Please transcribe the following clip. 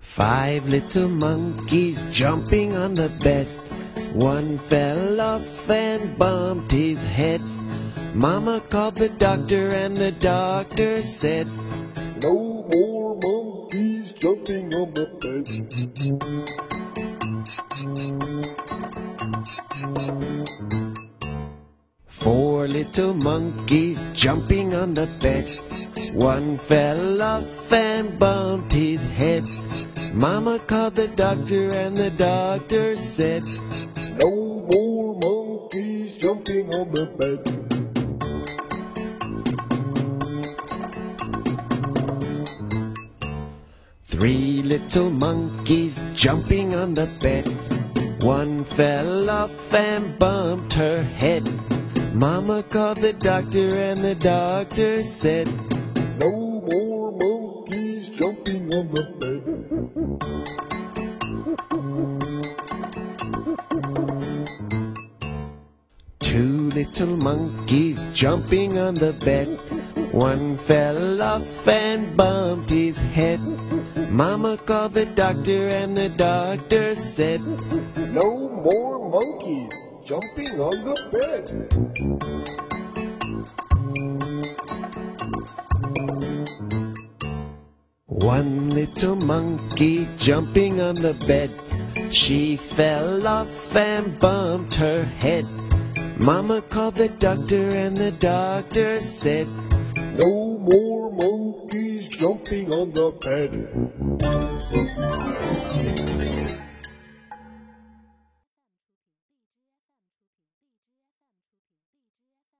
Five little monkeys jumping on the bed. One fell off and bumped his head. Mama called the doctor and the doctor said, No more monkeys jumping on the bed. Four little monkeys jumping on the bed. One fell off and bumped his head. Mama called the doctor and the doctor said, No more monkeys jumping on the bed. Three little monkeys jumping on the bed. One fell off and bumped her head. Mama called the doctor and the doctor said, No more monkeys jumping on the bed. Two little monkeys jumping on the bed. One fell off and bumped his head. Mama called the doctor and the doctor said, No more monkeys jumping on the bed. One little monkey jumping on the bed. She fell off and bumped her head. Mama called the doctor and the doctor said, No more monkeys jumping on the bed.